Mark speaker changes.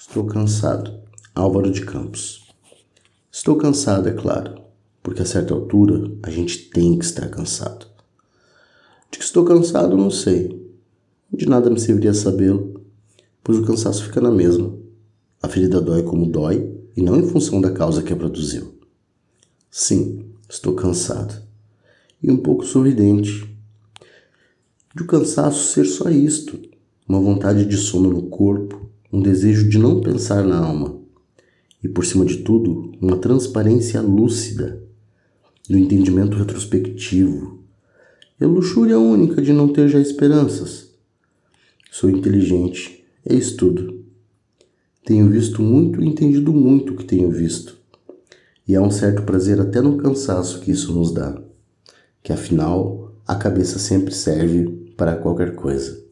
Speaker 1: Estou cansado. Álvaro de Campos. Estou cansado, é claro, porque a certa altura a gente tem que estar cansado. De que estou cansado, não sei. De nada me serviria sabê-lo, pois o cansaço fica na mesma. A ferida dói como dói e não em função da causa que a produziu. Sim, estou cansado. E um pouco sorridente. De o cansaço ser só isto: uma vontade de sono no corpo, um desejo de não pensar na alma. E por cima de tudo, uma transparência lúcida do entendimento retrospectivo a luxúria única de não ter já esperanças. Sou inteligente, eis tudo. Tenho visto muito e entendido muito o que tenho visto. E há um certo prazer até no cansaço que isso nos dá, que afinal a cabeça sempre serve para qualquer coisa.